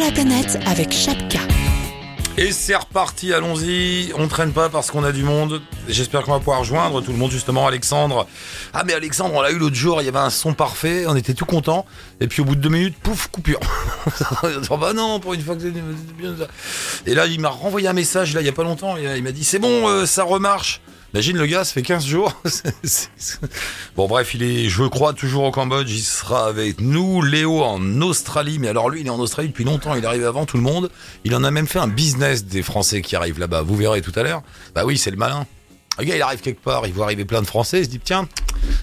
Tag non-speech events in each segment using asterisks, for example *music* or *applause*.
La planète avec Chapka. Et c'est reparti, allons-y. On traîne pas parce qu'on a du monde. J'espère qu'on va pouvoir rejoindre tout le monde, justement. Alexandre. Ah, mais Alexandre, on l'a eu l'autre jour, il y avait un son parfait, on était tout contents. Et puis au bout de deux minutes, pouf, coupure. *laughs* bah non, pour une fois que c'est. Et là, il m'a renvoyé un message, là, il y a pas longtemps. Il m'a dit, c'est bon, euh, ça remarche. Imagine le gars, ça fait 15 jours. *laughs* bon bref, il est, je crois, toujours au Cambodge. Il sera avec nous. Léo en Australie. Mais alors lui, il est en Australie depuis longtemps. Il est arrivé avant tout le monde. Il en a même fait un business des Français qui arrivent là-bas. Vous verrez tout à l'heure. Bah oui, c'est le malin. Le gars, il arrive quelque part. Il voit arriver plein de Français. Il se dit, tiens,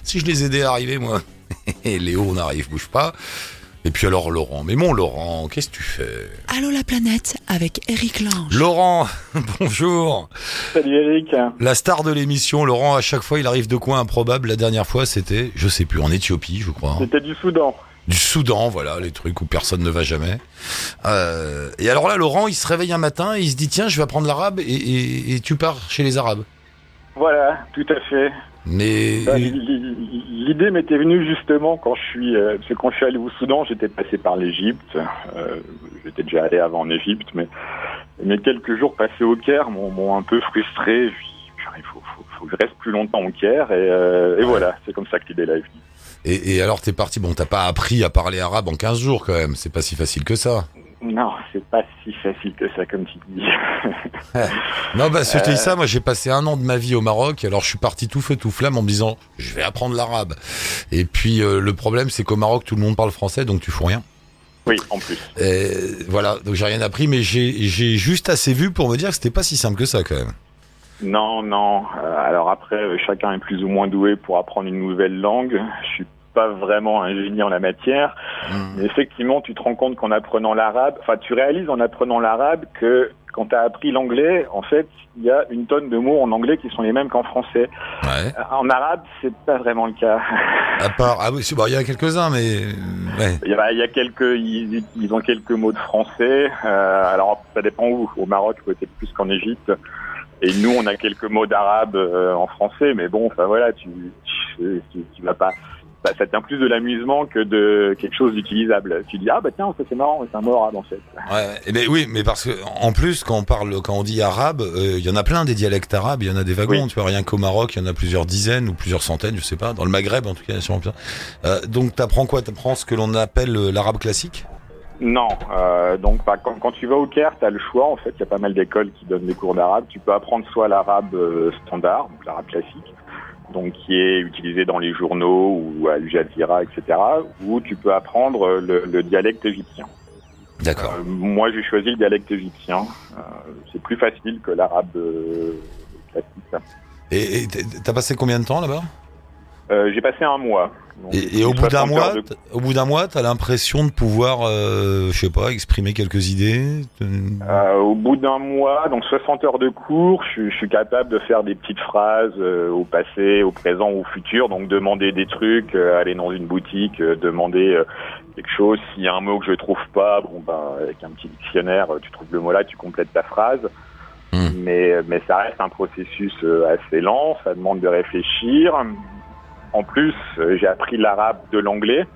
si je les aidais à arriver, moi. *laughs* Et Léo, on arrive, bouge pas. Et puis alors Laurent, mais mon Laurent, qu'est-ce que tu fais? Allô la planète avec Eric Lange. Laurent, *laughs* bonjour. Salut Eric. La star de l'émission, Laurent, à chaque fois il arrive de coins improbables. La dernière fois c'était, je sais plus, en Éthiopie je crois. C'était du Soudan. Du Soudan, voilà, les trucs où personne ne va jamais. Euh, et alors là, Laurent, il se réveille un matin et il se dit tiens, je vais apprendre l'arabe et, et, et tu pars chez les Arabes. Voilà, tout à fait. Mais Bah, L'idée m'était venue justement quand je suis, euh, parce que quand je suis allé au Soudan, j'étais passé par l'Égypte. Euh, j'étais déjà allé avant en Égypte, mais mes quelques jours passés au Caire m'ont un peu frustré. Il faut, faut, faut que je reste plus longtemps au Caire, et, euh, et voilà, c'est comme ça que l'idée là est venue. et, et alors t'es parti, bon t'as pas appris à parler arabe en 15 jours quand même, c'est pas si facile que ça. Non, c'est pas si facile que ça, comme tu dis. *laughs* Non bah si je te dis ça, moi j'ai passé un an de ma vie au Maroc, alors je suis parti tout feu tout flamme en me disant je vais apprendre l'arabe. Et puis euh, le problème c'est qu'au Maroc tout le monde parle français donc tu fous rien. oui, en plus. Et voilà, donc j'ai rien appris, mais j'ai j'ai juste assez vu pour me dire que c'était pas si simple que ça quand même. Non, non. Euh, alors après, euh, chacun est plus ou moins doué pour apprendre une nouvelle langue. Je suis pas vraiment un génie en la matière, mais effectivement, tu te rends compte qu'en apprenant l'arabe, enfin, tu réalises en apprenant l'arabe que quand tu as appris l'anglais, en fait, il y a une tonne de mots en anglais qui sont les mêmes qu'en français. Ouais. Euh, En arabe, c'est pas vraiment le cas. À part, ah oui, c'est- bon, il y en a quelques-uns, mais ouais. Il y a, il y a quelques, ils, ils ont quelques mots de français. Euh, alors, ça dépend où. Au Maroc, peut-être plus qu'en Égypte. Et nous, on a quelques mots d'arabe euh, en français, mais bon, enfin voilà, tu, tu, tu, tu vas pas. Bah, ça tient plus de l'amusement que de quelque chose d'utilisable. Tu dis ah bah tiens, ça c'est marrant, c'est un mot arabe en fait. Ouais, eh ben oui, mais parce que en plus quand on parle, quand on dit arabe, euh, il y en a plein des dialectes arabes, il y en a des wagons. Oui. Tu vois, rien qu'au Maroc, il y en a plusieurs dizaines ou plusieurs centaines, je sais pas. Dans le Maghreb, en tout cas, sûrement plein. Euh, donc t'apprends quoi? T'apprends ce que l'on appelle euh, l'arabe classique? Non, euh, donc bah, quand, quand tu vas au Caire, tu as le choix. En fait, il y a pas mal d'écoles qui donnent des cours d'arabe. Tu peux apprendre soit l'arabe euh, standard, donc l'arabe classique, donc qui est utilisé dans les journaux ou à Al Jazeera, etc. Ou tu peux apprendre le, le dialecte égyptien. D'accord. Euh, moi, j'ai choisi le dialecte égyptien. Euh, c'est plus facile que l'arabe euh, classique. Et t'as passé combien de temps là-bas? J'ai passé un mois. Donc, et, et au bout d'un 60 mois, de- au bout d'un mois, t'as l'impression de pouvoir, euh, je sais pas, exprimer quelques idées. Euh, au bout d'un mois, donc 60 heures de cours, je, suis- je suis capable de faire des petites phrases euh, au passé, au présent, au futur. Donc demander des trucs, aller dans une boutique, demander quelque chose. S'il y a un mot que je trouve pas, bon ben avec un petit dictionnaire, tu trouves le mot là, tu complètes ta phrase. Hmm. Mais mais ça reste un processus assez lent, ça demande de réfléchir. En plus, euh, j'ai appris l'arabe de l'anglais.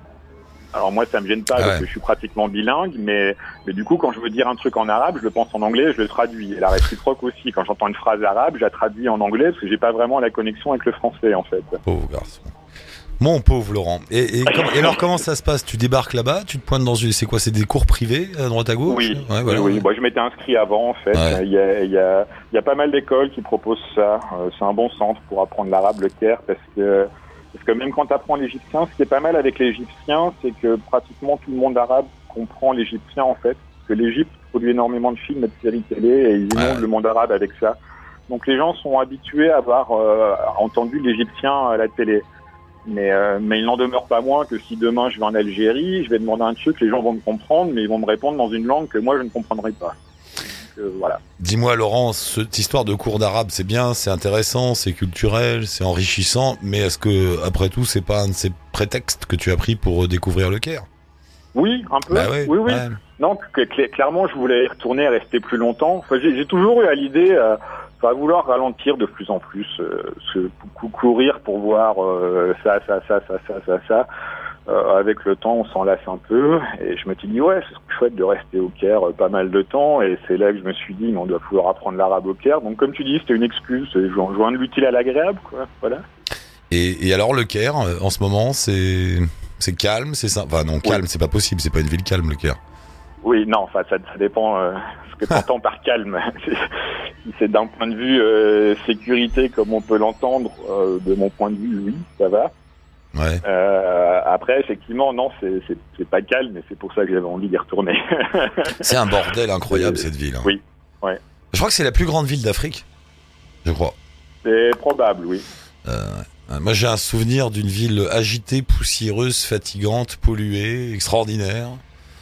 Alors moi, ça me gêne pas Ah parce ouais. que je suis pratiquement bilingue, mais mais du coup, quand je veux dire un truc en arabe, je le pense en anglais, je le traduis. Et la réciproque aussi. Quand j'entends une phrase arabe, je la traduis en anglais parce que j'ai pas vraiment la connexion avec le français, en fait. Pauvre garçon. Mon pauvre Laurent. Et, et, *laughs* com- et alors comment ça se passe? Tu débarques là-bas, tu te pointes dans une, c'est quoi? C'est des cours privés à droite à gauche? Oui, Ouais, voilà. oui, oui. Moi, je m'étais inscrit avant, en fait. Ouais. Il y, a, il y, a, il y a pas mal d'écoles qui proposent ça. Euh, c'est un bon centre pour apprendre l'arabe, le Caire, parce que, parce que même quand tu apprends l'égyptien, ce qui est pas mal avec l'égyptien, c'est que pratiquement tout le monde arabe comprend l'égyptien, en fait. Parce que l'Égypte produit énormément de films et de séries télé et ils inondent le monde arabe avec ça. Donc les gens sont habitués à avoir euh, entendu l'égyptien à la télé. Mais, euh, mais il n'en demeure pas moins que si demain je vais en Algérie, je vais demander un truc, les gens vont me comprendre, mais ils vont me répondre dans une langue que moi je ne comprendrai pas. Voilà. Dis-moi Laurent, cette histoire de cours d'arabe, c'est bien, c'est intéressant, c'est culturel, c'est enrichissant, mais est-ce que après tout, c'est pas un de ces prétextes que tu as pris pour euh, découvrir le Caire? Oui, un peu. Bah ouais, oui, oui. ouais. Non, cl- cl- clairement, je voulais y retourner, rester plus longtemps. Enfin, j'ai toujours eu à l'idée, euh, vouloir ralentir de plus en plus, euh, se cou- courir pour voir euh, ça, ça, ça, ça, ça, ça, ça. Euh, avec le temps, on s'en lasse un peu. Et je me suis dit, ouais, c'est chouette de rester au Caire euh, pas mal de temps. Et c'est là que je me suis dit, mais on doit pouvoir apprendre l'arabe au Caire. Donc, comme tu dis, c'était une excuse. C'est joindre l'utile à l'agréable, quoi. Voilà. Et, et, alors, le Caire, euh, en ce moment, c'est c'est calme, c'est ça. Enfin, non, calme, c'est pas possible. C'est pas une ville calme, le Caire. Oui, non, enfin, ça, ça dépend euh, ce que tu entends par calme. si *laughs* c'est d'un point de vue euh, sécurité, comme on peut l'entendre, de mon point de vue, oui, ça va. Ouais. Euh, après, effectivement, non, c'est pas calme, mais c'est pour ça que j'avais envie d'y retourner. *laughs* c'est un bordel incroyable cette ville. Hein. Oui, ouais. Je crois que c'est la plus grande ville d'Afrique. Je crois. C'est probable, oui. Euh, moi, j'ai un souvenir d'une ville agitée, poussiéreuse, fatigante, polluée, extraordinaire.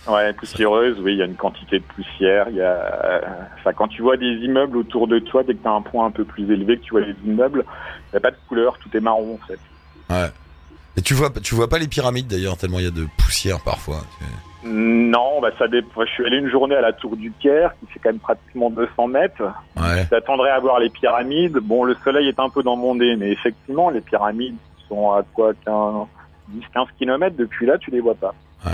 Ouais, poussiéreuse, oui, il y a une quantité de poussière. Il y a, enfin, quand tu vois des immeubles autour de toi, dès que tu as un point un peu plus élevé, que tu vois les immeubles, il n'y a pas de couleur, tout est marron en fait. Ouais. Et tu vois, tu vois pas les pyramides d'ailleurs, tellement il y a de poussière parfois. Non, bah ça dépend. Je suis allé une journée à la tour du Caire, qui fait quand même pratiquement 200 mètres. Ouais. J'attendrais à voir les pyramides. Bon, le soleil est un peu dans mon nez, mais effectivement, les pyramides sont à quoi 10-15 km depuis là, tu les vois pas. Ouais.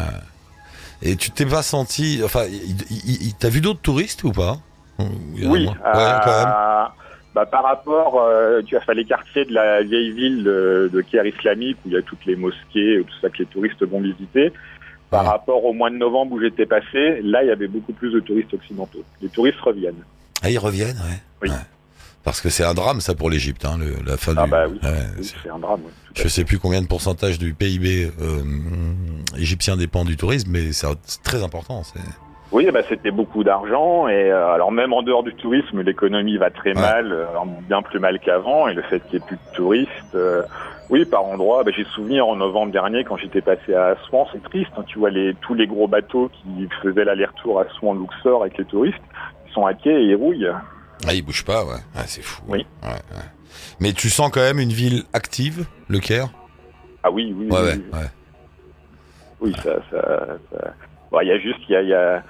Et tu t'es pas senti, enfin, t'as vu d'autres touristes ou pas? Oui, ouais, quand même. Bah, par rapport, euh, tu as fait les quartiers de la vieille ville de, de islamique où il y a toutes les mosquées, tout ça que les touristes vont visiter. Par rapport au mois de novembre où j'étais passé, là, il y avait beaucoup plus de touristes occidentaux. Les touristes reviennent. Ah, ils reviennent, ouais. Oui. Ouais. Parce que c'est un drame, ça, pour l'Égypte, hein, le, la fin ah du. bah oui, ouais, oui c'est un drame. Oui, je sais plus combien de pourcentage du PIB euh, égyptien dépend du tourisme, mais c'est très important. C'est. Oui, bah, c'était beaucoup d'argent et euh, alors même en dehors du tourisme, l'économie va très Ouais. mal, euh, bien plus mal qu'avant et le fait qu'il n'y ait plus de touristes, euh, oui, par endroits, bah, j'ai souvenir en novembre dernier quand j'étais passé à Assouan, c'est triste, hein, tu vois les tous les gros bateaux qui faisaient l'aller-retour à Assouan, Luxor avec les touristes, ils sont à quai et ils rouillent. Ah, ils bougent pas, ouais. Ah, c'est fou. Oui. Ouais, ouais. Mais tu sens quand même une ville active, le Caire? Ah oui, oui, Ouais, oui, ça, ça, ça- Bon, il y a juste, il y a, il y a-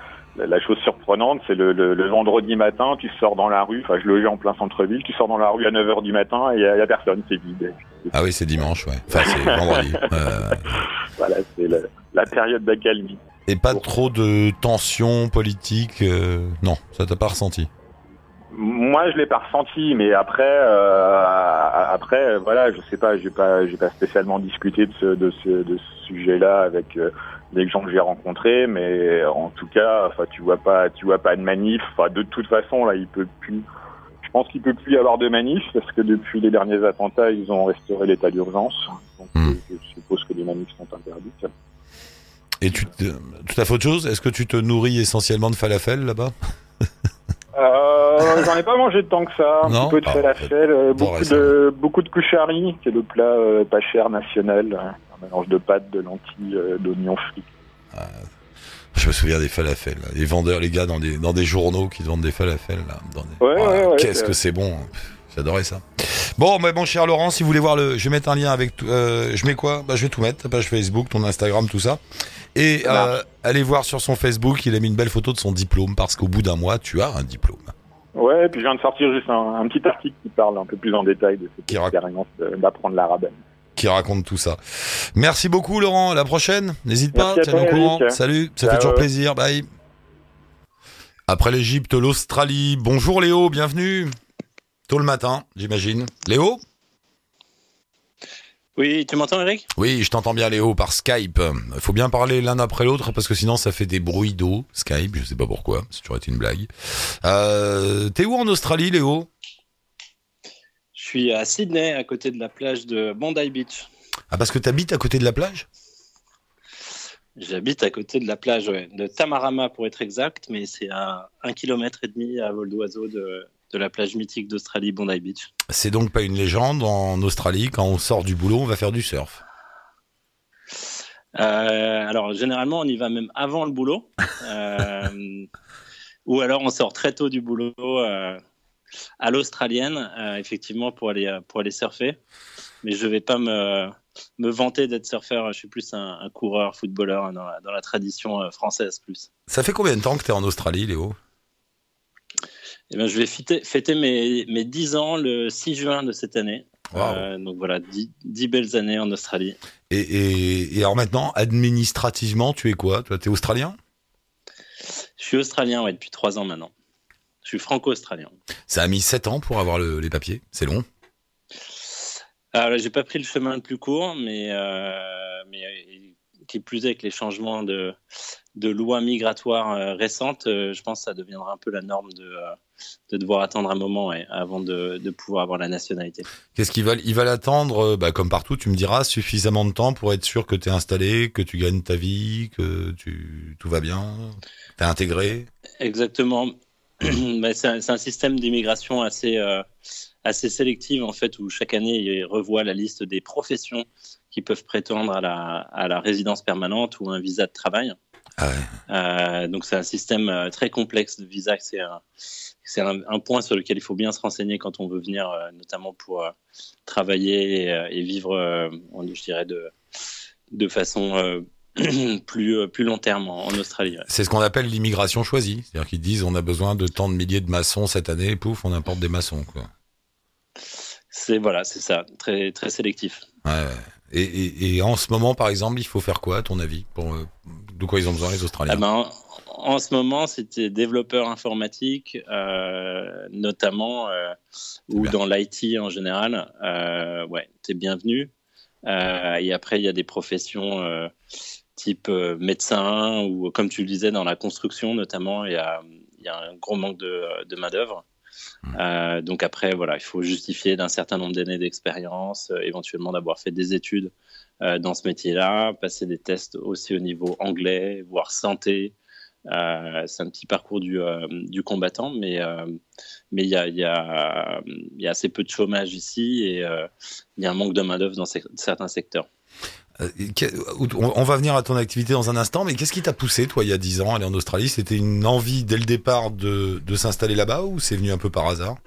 la chose surprenante, c'est le, le, le vendredi matin, tu sors dans la rue, enfin, je logeais en plein centre-ville, tu sors dans la rue à 9h du matin et il y, a- personne, c'est vide. Ah oui, c'est dimanche, ouais. Enfin, c'est vendredi. *laughs* Euh, Voilà, c'est la, la période d'accalmie. et pas trop de tensions politiques. euh, Non, ça t'a pas ressenti? Moi, je l'ai pas ressenti, mais après, euh, après, voilà, je sais pas, j'ai pas, j'ai pas spécialement discuté de ce, de ce, de ce sujet-là avec euh, les gens que j'ai rencontrés, mais en tout cas, enfin, tu vois pas, tu vois pas de manif. Enfin, de toute façon, là, il peut plus. Je pense qu'il peut plus y avoir de manif parce que depuis les derniers attentats, ils ont restauré l'état d'urgence. Donc, Hmm. je suppose que les manifs sont interdites. Et tu te... tout à fait autre chose Est-ce que tu te nourris essentiellement de falafel là-bas? *laughs* Euh, j'en ai pas mangé tant que ça. Un Non petit peu de Ah, falafel, euh, bon, beaucoup de beaucoup de qui est le plat euh, pas cher national, un mélange de pâtes, de lentilles, d'oignons frits. Je me souviens des falafels. là. Les vendeurs, les gars dans des, dans des journaux qui vendent des falafels. Là, dans des- Ouais, ouais, ouais, Qu'est-ce que c'est bon. J'adorais ça. Bon, mais bon, cher Laurent, si vous voulez voir le, je vais mettre un lien avec. Euh, je mets quoi? Bah, je vais tout mettre. Ta page Facebook, ton Instagram, tout ça. Et euh, allez voir sur son Facebook, il a mis une belle photo de son diplôme parce qu'au bout d'un mois, tu as un diplôme. Ouais, et puis je viens de sortir juste un, un petit article qui parle un peu plus en détail de cette Qui expérience d'apprendre l'arabe. qui raconte tout ça. Merci beaucoup Laurent, à la prochaine. N'hésite pas, tiens-nous au courant. Salut, ça Ciao. fait toujours plaisir. Bye. Après l'Égypte, l'Australie. Bonjour Léo, bienvenue. Tôt le matin, j'imagine. Léo Oui, tu m'entends, Eric? Oui, je t'entends bien Léo par Skype. Il faut bien parler l'un après l'autre parce que sinon ça fait des bruits d'eau. Skype, je sais pas pourquoi, c'est toujours été une blague. Euh, T'es où en Australie Léo? Je suis à Sydney, à côté de la plage de Bondi Beach. Ah parce que t'habites à côté de la plage? J'habite à côté de la plage ouais, de Tamarama, pour être exact, mais c'est à un kilomètre et demi à vol d'oiseau de, de la plage mythique d'Australie, Bondi Beach. C'est donc pas une légende en Australie, quand on sort du boulot, on va faire du surf. Euh, alors, généralement, on y va même avant le boulot. *laughs* Euh, ou alors, on sort très tôt du boulot euh, à l'australienne, effectivement, pour aller, pour aller surfer. Mais je vais pas me, me vanter d'être surfeur. Je suis plus un, un coureur, footballeur dans la, dans la tradition française plus. Ça fait combien de temps que t'es en Australie Léo? Eh ben, je vais fêter, fêter mes, mes 10 ans le 6 juin de cette année. Euh, donc voilà, dix, belles années en Australie. Et, alors maintenant, administrativement, tu es quoi? Tu es australien? Je suis australien, ouais, depuis trois ans maintenant. Je suis franco-australien. Ça a mis sept ans pour avoir les papiers C'est long Alors, j'ai pas pris le chemin le plus court, mais, euh, mais qui plus est avec les changements de, de lois migratoires euh, récentes, euh, je pense que ça deviendra un peu la norme de, euh, de devoir attendre un moment avant de, de, pouvoir avoir la nationalité. Qu'est-ce qu'ils veulent? Ils veulent attendre, bah, comme partout, tu me diras, suffisamment de temps pour être sûr que tu es installé, que tu gagnes ta vie, que tu, tout va bien, tu es intégré? Exactement. *clears throat* bah, c'est un, un, système d'immigration assez, assez sélectif, en fait, où chaque année, il revoit la liste des professions qui peuvent prétendre à la, à la résidence permanente ou un visa de travail. Ah euh, donc c'est un système euh, très complexe de visa. C'est un, c'est un, point sur lequel il faut bien se renseigner quand on veut venir, euh, notamment pour travailler et, vivre, je dirais, de, de façon *clears throat* plus, plus long terme en, Australie. C'est ce qu'on appelle l'immigration choisie. C'est-à-dire qu'ils disent on a besoin de tant de milliers de maçons cette année, et pouf, on importe des maçons. Quoi. C'est voilà, c'est ça, très très sélectif. Ouais, et, et, en ce moment, par exemple, il faut faire quoi, à ton avis pour, euh, De quoi ils ont besoin, les Australiens ah ben, En ce moment, c'était développeurs informatiques, euh, notamment, euh, ou dans l'IT en général. Ouais, t'es bienvenu. Et après, il y a des professions type médecin, ou comme tu le disais, dans la construction, notamment, il y a, y a un gros manque de, de main-d'œuvre. Euh, donc après, voilà, il faut justifier d'un certain nombre d'années d'expérience, euh, éventuellement d'avoir fait des études euh, dans ce métier-là, passer des tests aussi au niveau anglais, voire santé. c'est un petit parcours du, du combattant, mais mais il y a, y, y a assez peu de chômage ici et il y a un manque de main d'œuvre dans certains secteurs. Euh, on va venir à ton activité dans un instant, mais qu'est-ce qui t'a poussé, toi, il y a 10 ans, à aller en Australie? C'était une envie dès le départ de, s'installer là-bas ou c'est venu un peu par hasard?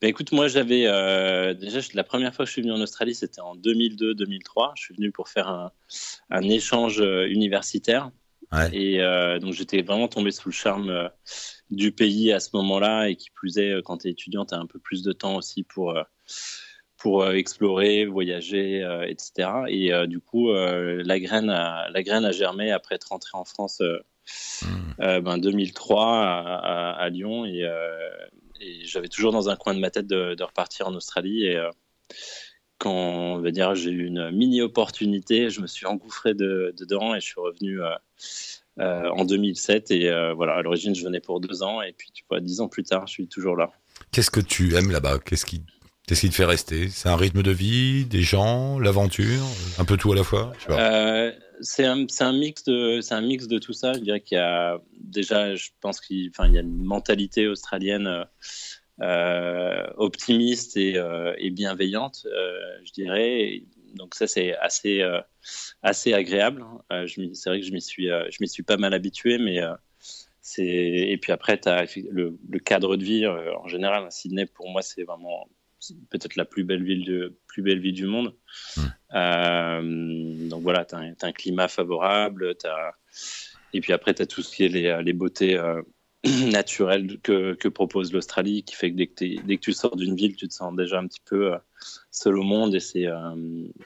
Ben écoute, moi j'avais euh, déjà la première fois que je suis venu en Australie, c'était en 2002-2003. Je suis venu pour faire un, échange euh, universitaire. Et donc j'étais vraiment tombé sous le charme du pays à ce moment-là et qui plus est, quand tu es étudiant, tu as un peu plus de temps aussi pour pour euh, explorer, voyager, euh, etc. Et euh, du coup, la graine a, la graine a germé après être rentré en France hmm. ben, 2003 à, Lyon et, j'avais toujours dans un coin de ma tête de, repartir en Australie et quand on va dire j'ai eu une mini opportunité, je me suis engouffré dedans et je suis revenu en 2007 et voilà à l'origine je venais pour deux ans et puis tu vois dix ans plus tard je suis toujours là. Qu'est-ce que tu aimes là-bas? Qu'est-ce qui Qu'est-ce qui te fait rester? C'est un rythme de vie, des gens, l'aventure, un peu tout à la fois? Euh, C'est un, mix de tout ça. Je dirais qu'il y a déjà, je pense qu'il y a une mentalité australienne euh, optimiste et, euh, bienveillante, euh, je dirais. donc ça c'est assez euh, assez agréable. Euh, c'est vrai que je m'y suis pas mal habitué, mais et puis après le, le, cadre de vie en général. Sydney pour moi c'est vraiment peut-être la plus belle ville de plus belle ville du monde. Hmm. Euh, donc voilà, tu as, un climat favorable, as... et puis après, tu as tout ce qui est les, les beautés euh, *clears throat* naturelles que, que propose l'Australie, qui fait que dès que, dès que tu sors d'une ville, tu te sens déjà un petit peu euh, seul au monde, et c'est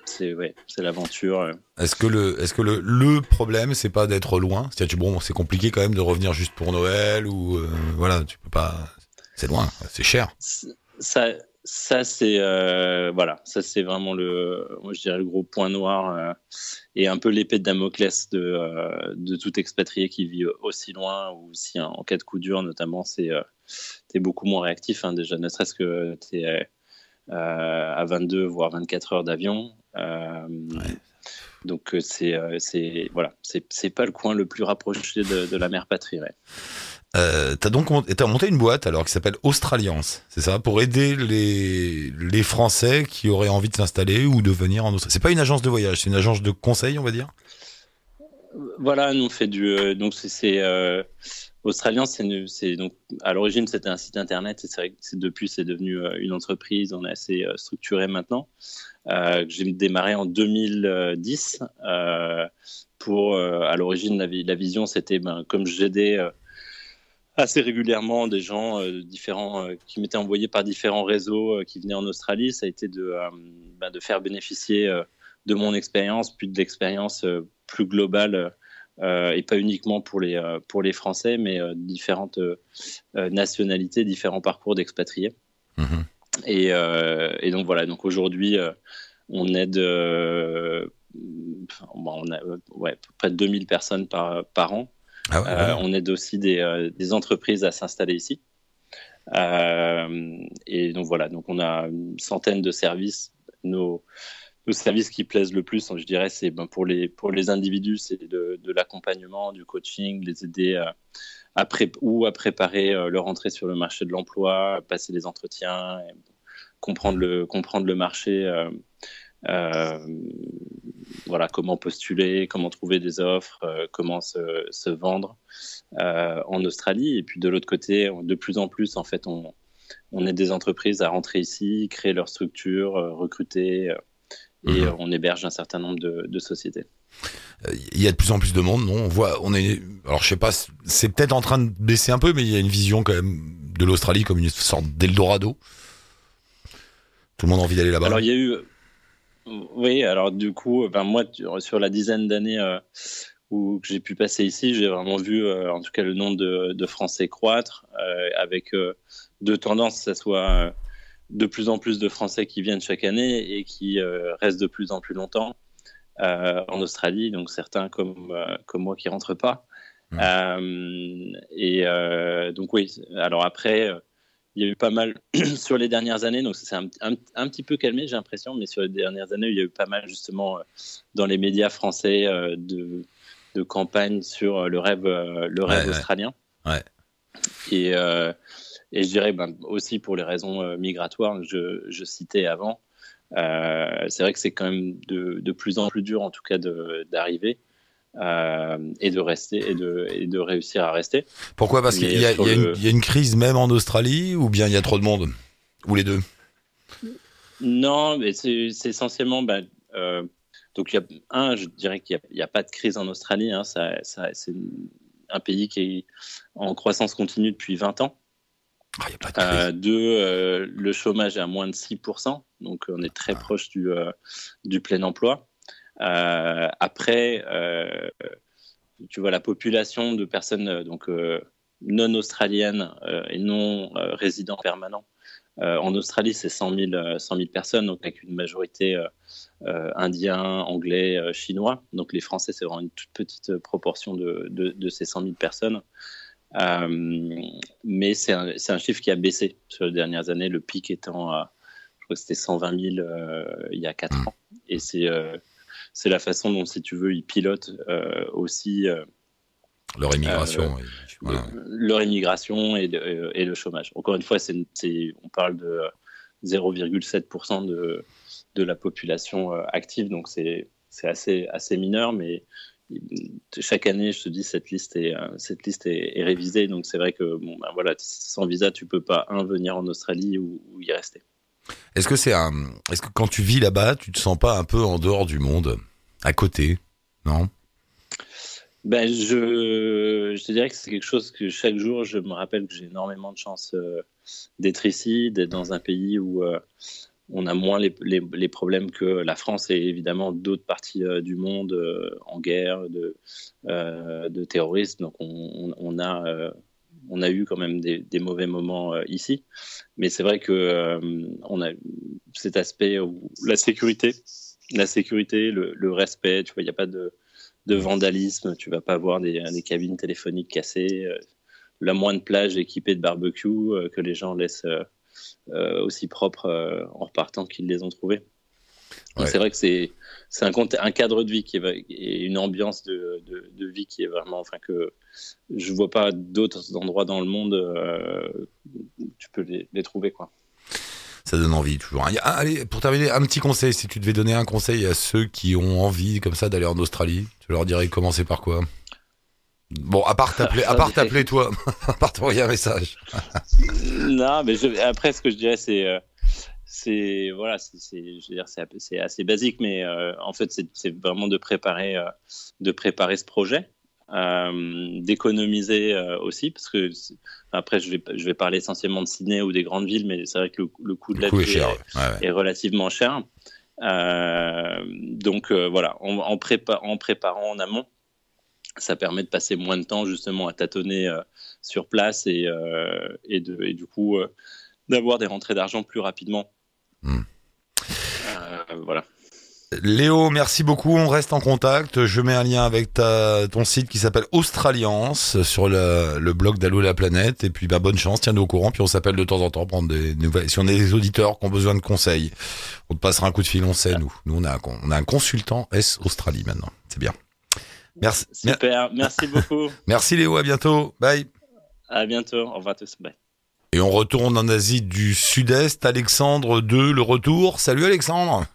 c'est ouais, l'aventure. Est-ce que, le, est -ce que le, le problème, c'est pas d'être loin? C'est-à-dire, bon, c'est compliqué quand même de revenir juste pour Noël, ou voilà, tu peux pas. C'est loin, c'est cher. Ça, ça c'est euh, voilà, ça c'est vraiment le, moi je dirais le gros point noir euh, et un peu l'épée de Damoclès de euh, de tout expatrié qui vit aussi loin ou si en cas de coup dur notamment c'est t'es beaucoup moins réactif hein, déjà ne serait-ce que t'es à 22 voire 24 heures d'avion. Donc c'est c'est voilà c'est pas le coin le plus rapproché de, de la mer patrie. Ouais. Euh, t'as donc as monté une boîte alors qui s'appelle Australiance, c'est ça, pour aider les les Français qui auraient envie de s'installer ou de venir en Australie. C'est pas une agence de voyage, c'est une agence de conseil, on va dire? Voilà, nous on fait du euh, donc c'est euh, c'est donc à l'origine c'était un site internet et c'est depuis c'est devenu euh, une entreprise, on est assez euh, structuré maintenant. J'ai démarré en 2010 pour à l'origine la, la, vision c'était ben, comme j'aidais assez régulièrement des gens différents qui m'étaient envoyés par différents réseaux qui venaient en Australie. Ça a été de, bah, de faire bénéficier de mon expérience, puis de l'expérience plus globale et pas uniquement pour les, pour les Français, mais différentes nationalités, différents parcours d'expatriés. Mhm. Et, et, donc voilà, donc aujourd'hui, on aide on a ouais, près de 2000 personnes par, par an. Ah euh, on aide aussi des, euh, des entreprises à s'installer ici. Euh, et donc voilà, donc on a une centaine de services. Nos, nos services qui plaisent le plus, je dirais, c'est ben, pour, les, pour les individus, c'est de, de l'accompagnement, du coaching, les aider à, à ou à préparer leur entrée sur le marché de l'emploi, passer les entretiens, comprendre, le, comprendre le marché. Euh, voilà, comment postuler, comment trouver des offres, euh, comment se, se vendre euh, en Australie. Et puis de l'autre côté, de plus en plus, en fait, on, on aide des entreprises à rentrer ici, créer leur structure, recruter, et mhm. on héberge un certain nombre de, de, sociétés. Il y a de plus en plus de monde, non? On voit, on est, alors je sais pas, c'est peut-être en train de baisser un peu, mais il y a une vision quand même de l'Australie comme une sorte d'Eldorado. Tout le monde a envie d'aller là-bas. Alors il y a eu, oui, alors du coup, ben moi, sur la dizaine d'années euh, où j'ai pu passer ici, j'ai vraiment vu, euh, en tout cas, le nombre de, Français croître, euh, avec deux tendances, que ce soit de plus en plus de Français qui viennent chaque année et qui restent de plus en plus longtemps en Australie, donc certains comme, comme moi qui rentrent pas. Mmh. et donc oui, alors après il y a eu pas mal *clears throat* sur les dernières années, donc c'est un, un, petit peu calmé, j'ai l'impression, mais sur les dernières années, il y a eu pas mal justement euh, dans les médias français euh, de, de campagne sur euh, le rêve, le rêve australien. Ouais. Et, et je dirais ben, aussi pour les raisons migratoires que je, je citais avant, c'est vrai que c'est quand même de, de, plus en plus dur, en tout cas, d'arriver. Euh, et de rester et de, et de réussir à rester. Pourquoi? Parce qu'il y, a une crise même en Australie ou bien il y a trop de monde? Ou les deux? Non, mais c'est essentiellement. Ben, euh, donc, il y a, un, je dirais qu'il n'y a, a, pas de crise en Australie. Hein, ça, ça, c'est un pays qui est en croissance continue depuis 20 ans. Ah, y a pas de euh, deux, le chômage est à moins de 6%, donc on est très ah. proche du, du plein emploi. Euh, après, euh, tu vois, la population de personnes euh, donc, non australiennes et non résidents permanents en Australie, c'est 100 000, 100 000, personnes, donc avec une majorité euh, indien, anglais, chinois. Donc les Français, c'est vraiment une toute petite proportion de, ces 100 000 personnes. Mais c'est un, chiffre qui a baissé sur les dernières années, le pic étant à, je crois que c'était 120 000 il y a 4 mmh. ans. Et c'est c'est la façon dont, si tu veux, ils pilotent euh, aussi euh, leur immigration. Euh, leur immigration et, le chômage. Encore une fois, c'est, on parle de 0,7% de, de la population active, donc c'est, assez, assez mineur, mais chaque année, je te dis, cette liste est, cette liste est, révisée. Donc, c'est vrai que bon, ben voilà, sans visa, tu peux pas, un, venir en Australie ou y rester. Est-ce que c'est un, est-ce que quand tu vis là-bas, tu te sens pas un peu en dehors du monde, à côté, non? Ben je, je te dirais que c'est quelque chose que chaque jour, je me rappelle que j'ai énormément de chance euh, d'être ici, d'être dans un pays où euh, on a moins les, problèmes que la France et évidemment d'autres parties euh, du monde en guerre, de, de terrorisme. Donc on, on a on a eu quand même des, mauvais moments euh, ici, mais c'est vrai que euh, on a cet aspect où la sécurité, la sécurité, le, respect, tu vois, il n'y a pas de, vandalisme, tu vas pas avoir des, cabines téléphoniques cassées, euh, la moindre plage équipée de barbecue que les gens laissent aussi propres en repartant qu'ils les ont trouvées. C'est vrai que c'est c'est un, un, cadre de vie qui est et une ambiance de, de, vie qui est vraiment, enfin que je vois pas d'autres endroits dans le monde euh, où tu peux les, les, trouver quoi. Ça donne envie toujours. Allez, pour terminer, un petit conseil. Si tu devais donner un conseil à ceux qui ont envie comme ça d'aller en Australie, tu leur dirais commencer par quoi? Bon, à part t'appeler, à part *laughs* t'appeler toi, *laughs* à part t'envoyer un message. non, mais après ce que je dirais c'est euh, c'est voilà, c'est assez basique, mais euh, en fait, c'est vraiment de préparer, euh, de préparer ce projet. euh, d'économiser euh, aussi, parce que après, je vais, je vais parler essentiellement de Sydney ou des grandes villes, mais c'est vrai que le, le coût de Le la coût est vie cher. est- ouais, ouais. est relativement cher. Euh, donc euh, voilà, en, en, prépa- en préparant en amont, ça permet de passer moins de temps justement à tâtonner euh, sur place et, euh, et, de, et du coup euh, d'avoir des rentrées d'argent plus rapidement. Euh, voilà. Léo, merci beaucoup. On reste en contact. Je mets un lien avec ta, ton site qui s'appelle Australiance sur le, le blog d'Allo la planète. Et puis, bah, bonne chance. Tiens-nous au courant. Puis, on s'appelle de temps en temps prendre des nouvelles. Si on a des auditeurs qui ont besoin de conseils, on te passera un coup de fil. On sait, nous. Nous, on a un, con- on a un consultant S Australie maintenant. C'est bien. Merci. Mer- Super, merci beaucoup. *laughs* Merci Léo. À bientôt. Bye. À bientôt. Au revoir à tous. Bye. Et on retourne en Asie du Sud-Est. Alexandre de le retour. Salut Alexandre.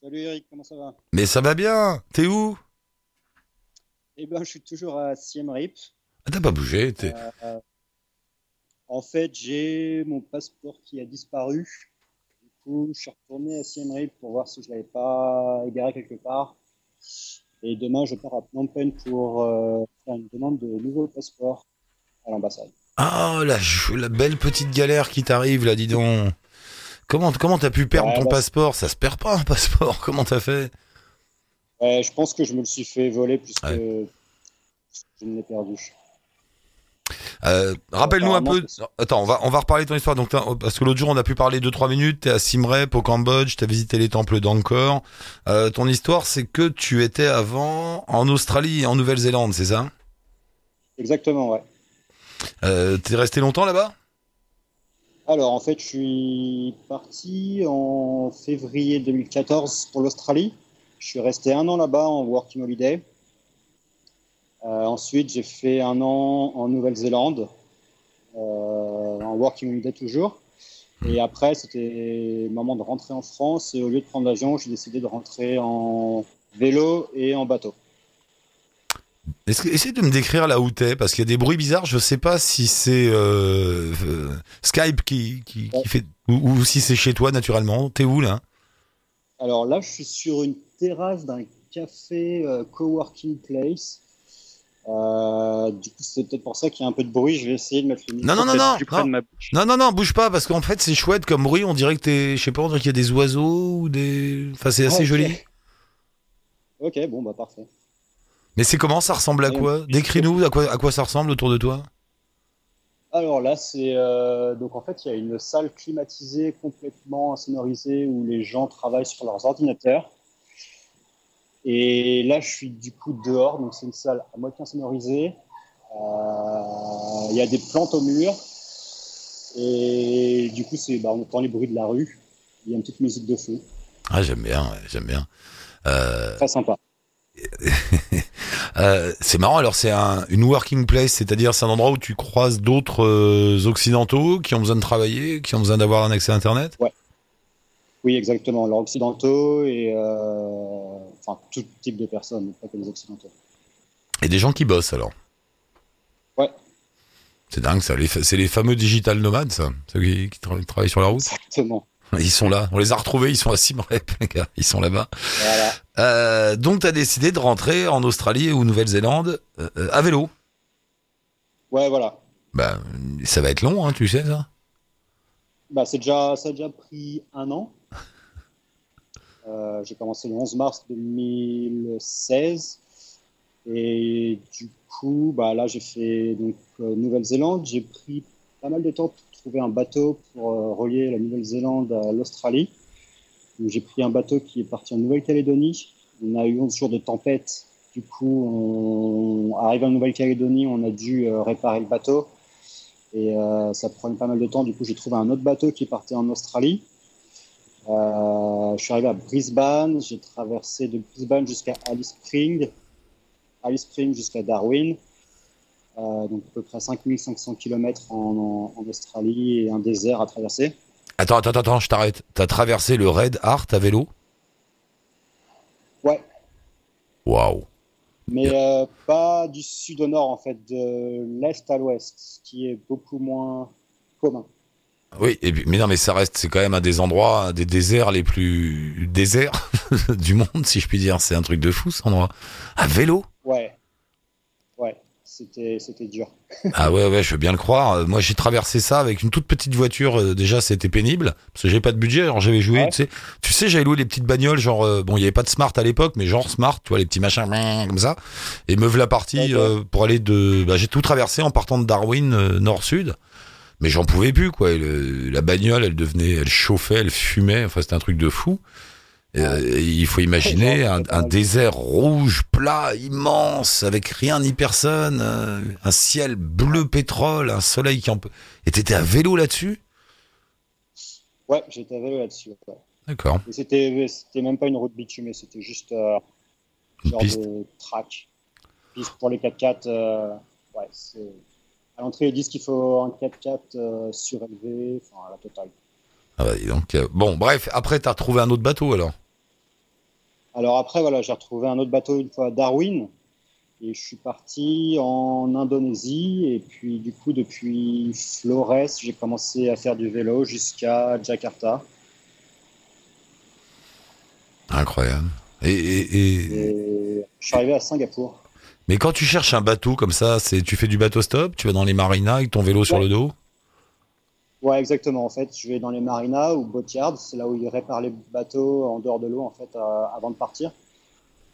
Salut Eric, comment ça va? Mais ça va bien. T'es où? Eh ben, je suis toujours à Siem Reap. Ah, T'as pas bougé. T'es... Euh, en fait, j'ai mon passeport qui a disparu. Du coup, je suis retourné à Siem Reap pour voir si je l'avais pas égaré quelque part. Et demain, je pars à Phnom Penh pour euh, faire une demande de nouveau passeport à l'ambassade. Ah, la, la belle petite galère qui t'arrive là, dis donc. Comment comment t'as pu perdre Ouais, ton bah, passeport? Ça se perd pas un *laughs* passeport. Comment t'as fait? Je pense que je me le suis fait voler puisque je me l'ai perdu. euh, Rappelle-nous un peu. Attends, on va on va reparler de ton histoire. Donc t'as- parce que l'autre jour on a pu parler deux trois minutes. T'es à Siem Reap au Cambodge. T'as visité les temples d'Angkor. Euh, ton histoire, c'est que tu étais avant en Australie et en Nouvelle-Zélande, c'est ça? Exactement, ouais. Euh, T'es resté longtemps là-bas? Alors, en fait, je suis parti en février 2014 pour l'Australie. Je suis resté un an là-bas en Working Holiday. Euh, ensuite, j'ai fait un an en Nouvelle-Zélande, euh, en Working Holiday toujours. Et après, c'était le moment de rentrer en France. Et au lieu de prendre l'avion, j'ai décidé de rentrer en vélo et en bateau. Essaye de me décrire là où t'es, parce qu'il y a des bruits bizarres. Je sais pas si c'est euh, euh, Skype qui, qui, qui Ouais. fait, ou, ou si c'est chez toi naturellement. T'es où là? Alors là, je suis sur une terrasse d'un café euh, coworking place. Euh, du coup, c'est peut-être pour ça qu'il y a un peu de bruit. Je vais essayer de mettre le micro Non, non, non, non, plus près non. de ma bouche. Non, non, non, bouge pas, parce qu'en fait c'est chouette comme bruit. On dirait que t'es, je sais pas, on dirait qu'il y a des oiseaux ou des. Enfin, c'est assez Ah, joli. Ok, bon, bah parfait. Mais c'est comment Ça ressemble à Ouais. quoi? Décris-nous à quoi, à quoi ça ressemble autour de toi. Alors là, c'est euh, donc en fait, il y a une salle climatisée complètement insonorisée où les gens travaillent sur leurs ordinateurs. Et là, je suis du coup dehors, donc c'est une salle à moitié insonorisée. Euh, Il y a des plantes au mur. Et du coup, c'est, bah, on entend les bruits de la rue. Il y a une petite musique de fond. Ah, j'aime bien, j'aime bien. Euh, Très sympa. *laughs* euh, c'est marrant. Alors c'est un, une working place, c'est-à-dire c'est un endroit où tu croises d'autres euh, occidentaux qui ont besoin de travailler, qui ont besoin d'avoir un accès à Internet? Oui, exactement. Alors, occidentaux et euh, enfin tout type de personnes, pas que les occidentaux. Et des gens qui bossent alors? Ouais. C'est dingue ça. C'est les fameux digital nomades, ça. Ceux qui, qui tra- travaillent sur la route? Exactement. Ils sont là. On les a retrouvés. Ils sont à Siem Reap, *laughs* les gars. Ils sont là-bas. Voilà. Euh, donc, tu as décidé de rentrer en Australie ou Nouvelle-Zélande euh, euh, à vélo. Ouais, voilà. Bah, ça va être long, hein, tu sais ça. Bah, c'est déjà, ça a déjà pris un an. *laughs* Euh, j'ai commencé le 11 mars 2016. Et du coup, bah, là, j'ai fait donc, euh, Nouvelle-Zélande. J'ai pris pas mal de temps trouver un bateau pour euh, relier la Nouvelle-Zélande à l'Australie. J'ai pris un bateau qui est parti en Nouvelle-Calédonie. On a eu 11 jours de tempête. Du coup, on arrive en Nouvelle-Calédonie, on a dû euh, réparer le bateau. Et euh, ça prenait pas mal de temps. Du coup, j'ai trouvé un autre bateau qui partait en Australie. Euh, je suis arrivé à Brisbane. J'ai traversé de Brisbane jusqu'à Alice Spring. Alice Spring jusqu'à Darwin. Donc à peu près 5500 km en, en, en Australie et un désert à traverser. Attends, attends, attends, je t'arrête. T'as traversé le Red Heart à vélo? Ouais, Waouh. mais euh, pas du sud au nord en fait, de l'est à l'ouest, ce qui est beaucoup moins commun. Oui, et puis- mais non, mais ça reste, c'est quand même un des endroits, un des déserts les plus déserts *laughs* du monde, si je puis dire. C'est un truc de fou, cet endroit. À vélo? Ouais. C'était dur. *laughs* Ah ouais, ouais, je veux bien le croire. Euh, Moi, j'ai traversé ça avec une toute petite voiture. euh, Déjà, c'était pénible parce que j'ai pas de budget. Alors, j'avais joué, Ouais. tu sais, tu sais, j'avais loué les petites bagnoles, genre, euh, bon, il y avait pas de smart à l'époque, mais genre smart, tu vois, les petits machins comme ça. Et me la partie euh, pour aller de. Bah, j'ai tout traversé en partant de Darwin euh, nord-sud. Mais j'en pouvais plus, quoi. Et le- la bagnole, elle devenait, elle chauffait, elle fumait. Enfin, c'était un truc de fou. Euh, il faut imaginer un, un désert rouge, plat, immense, avec rien ni personne, euh, un ciel bleu pétrole, un soleil qui en peut. Et t'étais à vélo là-dessus? Ouais, j'étais à vélo là-dessus. ouais. D'accord. Et c'était c'était même pas une route bitumée, c'était juste euh, genre piste. de track. Piste pour les 4x4. euh, ouais, c'est à l'entrée ils disent qu'il faut un 4x4 euh, surélevé, enfin la totale. Ah bah, donc, bon, bref, après t'as retrouvé un autre bateau alors? Alors après, voilà, j'ai retrouvé un autre bateau une fois à Darwin. Et je suis parti en Indonésie. Et puis, du coup, depuis Flores, j'ai commencé à faire du vélo jusqu'à Jakarta. Incroyable. Et, et- et- Et je suis arrivé à Singapour. Mais quand tu cherches un bateau comme ça, c'est tu fais du bateau stop, tu vas dans les marinas avec ton vélo sur le dos? Ouais, exactement. En fait, je vais dans les marinas ou boatyards. C'est là où ils réparent les bateaux en dehors de l'eau, en fait, euh, avant de partir.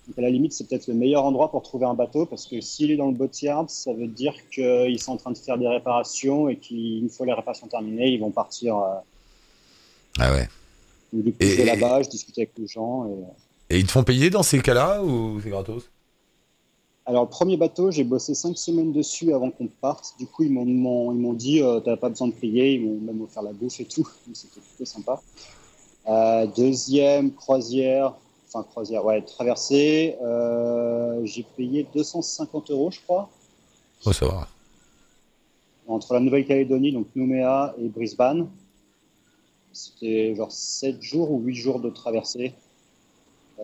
Donc, à la limite, c'est peut-être le meilleur endroit pour trouver un bateau parce que s'il est dans le boatyard, ça veut dire qu'ils sont en train de faire des réparations et qu'une fois les réparations terminées, ils vont partir. euh, Ah ouais. Donc, du coup, Et- je vais là-bas, je discute avec les gens. Et... Et ils te font payer dans ces cas-là ou c'est gratos? Alors, le premier bateau, j'ai bossé cinq semaines dessus avant qu'on parte. Du coup, ils m'ont, m'ont- ils m'ont dit, euh, t'as pas besoin de payer. Ils m'ont même offert la bouffe et tout. *laughs* Donc, C'était plutôt sympa. Euh, deuxième, croisière. Enfin, croisière, ouais, traversée. Euh, j'ai payé 250 euros, je crois, Oh, ça va. entre la Nouvelle-Calédonie, donc Nouméa et Brisbane. C'était genre 7 jours ou 8 jours de traversée.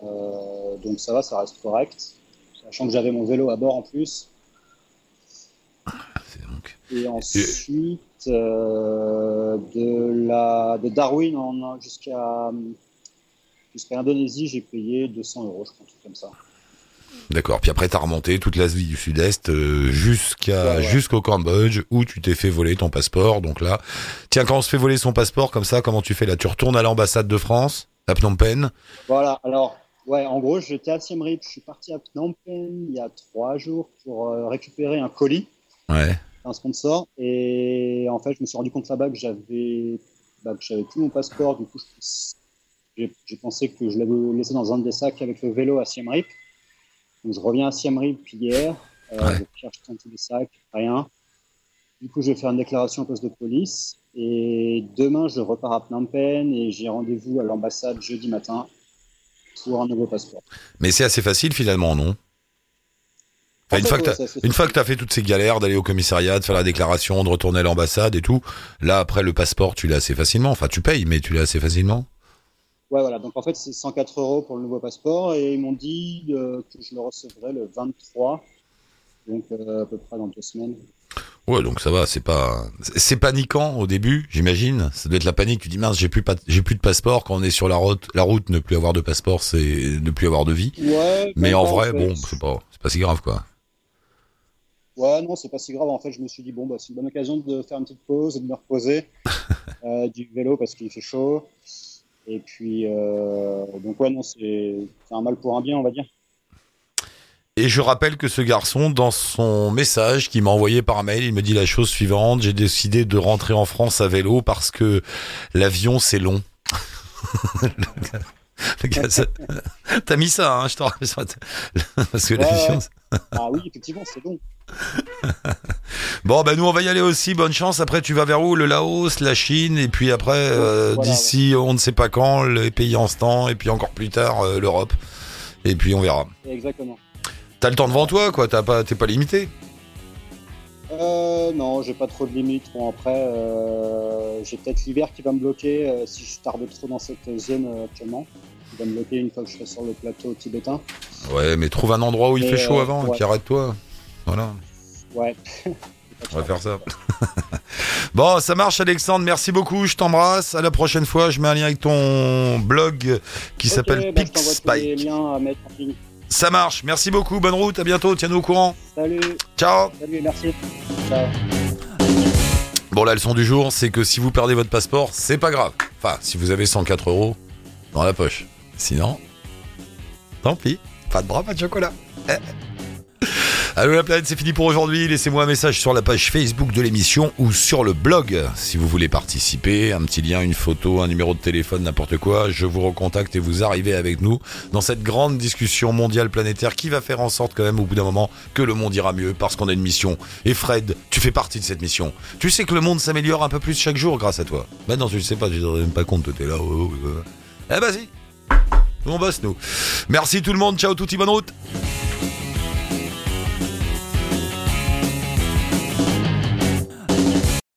Euh, donc ça va, ça reste correct. Sachant que j'avais mon vélo à bord en plus. Donc... Et ensuite, euh, de, la, de Darwin en- jusqu'à jusqu'à l'Indonésie, j'ai payé 200 euros, je crois, un truc comme ça. D'accord. Puis après, t'as remonté toute l'Asie du Sud-Est euh, jusqu'à Ouais, ouais. jusqu'au Cambodge où tu t'es fait voler ton passeport. Donc là, tiens, quand on se fait voler son passeport comme ça, comment tu fais là? Tu retournes à l'ambassade de France, à Phnom Penh? Voilà, alors, ouais, en gros, j'étais à Siem Reap, je suis parti à Phnom Penh il y a trois jours pour euh, récupérer un colis, Ouais. un sponsor, et en fait, je me suis rendu compte là-bas que j'avais bah, que j'avais plus mon passeport, du coup, j'ai j'ai pensé que je l'avais laissé dans un des sacs avec le vélo à Siem Reap. Donc, je reviens à Siem Reap hier, euh, Ouais. je cherche dans tous les sacs, rien. Du coup, je vais faire une déclaration au poste de police. Et demain, je repars à Phnom Penh et j'ai rendez-vous à l'ambassade jeudi matin pour un nouveau passeport. Mais c'est assez facile finalement, non? Enfin, une, fois une que tu as fait toutes ces galères d'aller au commissariat, de faire la déclaration, de retourner à l'ambassade et tout, là après le passeport tu l'as assez facilement. Enfin tu payes mais tu l'as assez facilement. Ouais, voilà. Donc en fait, c'est 104 euros pour le nouveau passeport et ils m'ont dit euh, que je le recevrai le 23, donc euh, à peu près dans deux semaines. Ouais donc ça va, c'est pas c'est paniquant au début, j'imagine. Ça doit être la panique, tu dis mince j'ai plus pas j'ai plus de passeport quand on est sur la route, la route ne plus avoir de passeport c'est ne plus avoir de vie. Ouais. Mais en vrai bon c'est pas c'est pas si grave quoi. Ouais, non, c'est pas si grave. En fait, je me suis dit, bon, bah, c'est une bonne occasion de faire une petite pause et de me reposer *laughs* euh, du vélo parce qu'il fait chaud. Et puis, euh, donc, ouais, non, c'est un mal pour un bien, on va dire. Et je rappelle que ce garçon, dans son message qu'il m'a envoyé par mail, il me dit la chose suivante j'ai décidé de rentrer en France à vélo parce que l'avion c'est long. *laughs* T'as mis ça, hein, je te rappelle. ça. Parce que Ouais, l'avion. ouais. Ah oui, effectivement, c'est bon. *laughs* Bon, bah nous on va y aller aussi. Bonne chance. Après, tu vas vers où? Le Laos, la Chine, et puis après, euh, Voilà, d'ici, on ne sait pas quand, les pays en ce temps, et puis encore plus tard, euh, l'Europe. Et puis on verra. Exactement. T'as le temps devant toi, quoi. T'as pas, t'es pas limité. Euh, non, j'ai pas trop de limites. Bon, après, euh, j'ai peut-être l'hiver qui va me bloquer euh, si je tarde trop dans cette zone euh, actuellement. Il va me bloquer une fois que je serai sur le plateau tibétain. Ouais, mais trouve un endroit où il fait chaud avant, et puis arrête-toi. Voilà. Ouais. On va faire ça. *laughs* bon, ça marche, Alexandre. Merci beaucoup. Je t'embrasse. À la prochaine fois. Je mets un lien avec ton blog qui s'appelle bah, je les PixSpike. liens à mettre en ligne. Ça marche. Merci beaucoup. Bonne route. À bientôt. Tiens-nous au courant. Salut, Ciao. salut, merci. Ciao. Bon, la leçon du jour, c'est que si vous perdez votre passeport, c'est pas grave. Enfin, si vous avez 104 euros dans la poche. Sinon, tant pis. Pas de bras, pas de chocolat. Eh. Allô la planète, c'est fini pour aujourd'hui. Laissez-moi un message sur la page Facebook de l'émission ou sur le blog si vous voulez participer. Un petit lien, une photo, un numéro de téléphone, n'importe quoi. Je vous recontacte et vous arrivez avec nous dans cette grande discussion mondiale planétaire qui va faire en sorte quand même au bout d'un moment que le monde ira mieux parce qu'on a une mission. Et Fred, tu fais partie de cette mission. Tu sais que le monde s'améliore un peu plus chaque jour grâce à toi. Bah non, tu sais pas, tu te rends même pas compte, t'es là. oh, oh, oh. Eh vas-y. On bosse nous. Merci tout le monde, ciao touti, bonne route.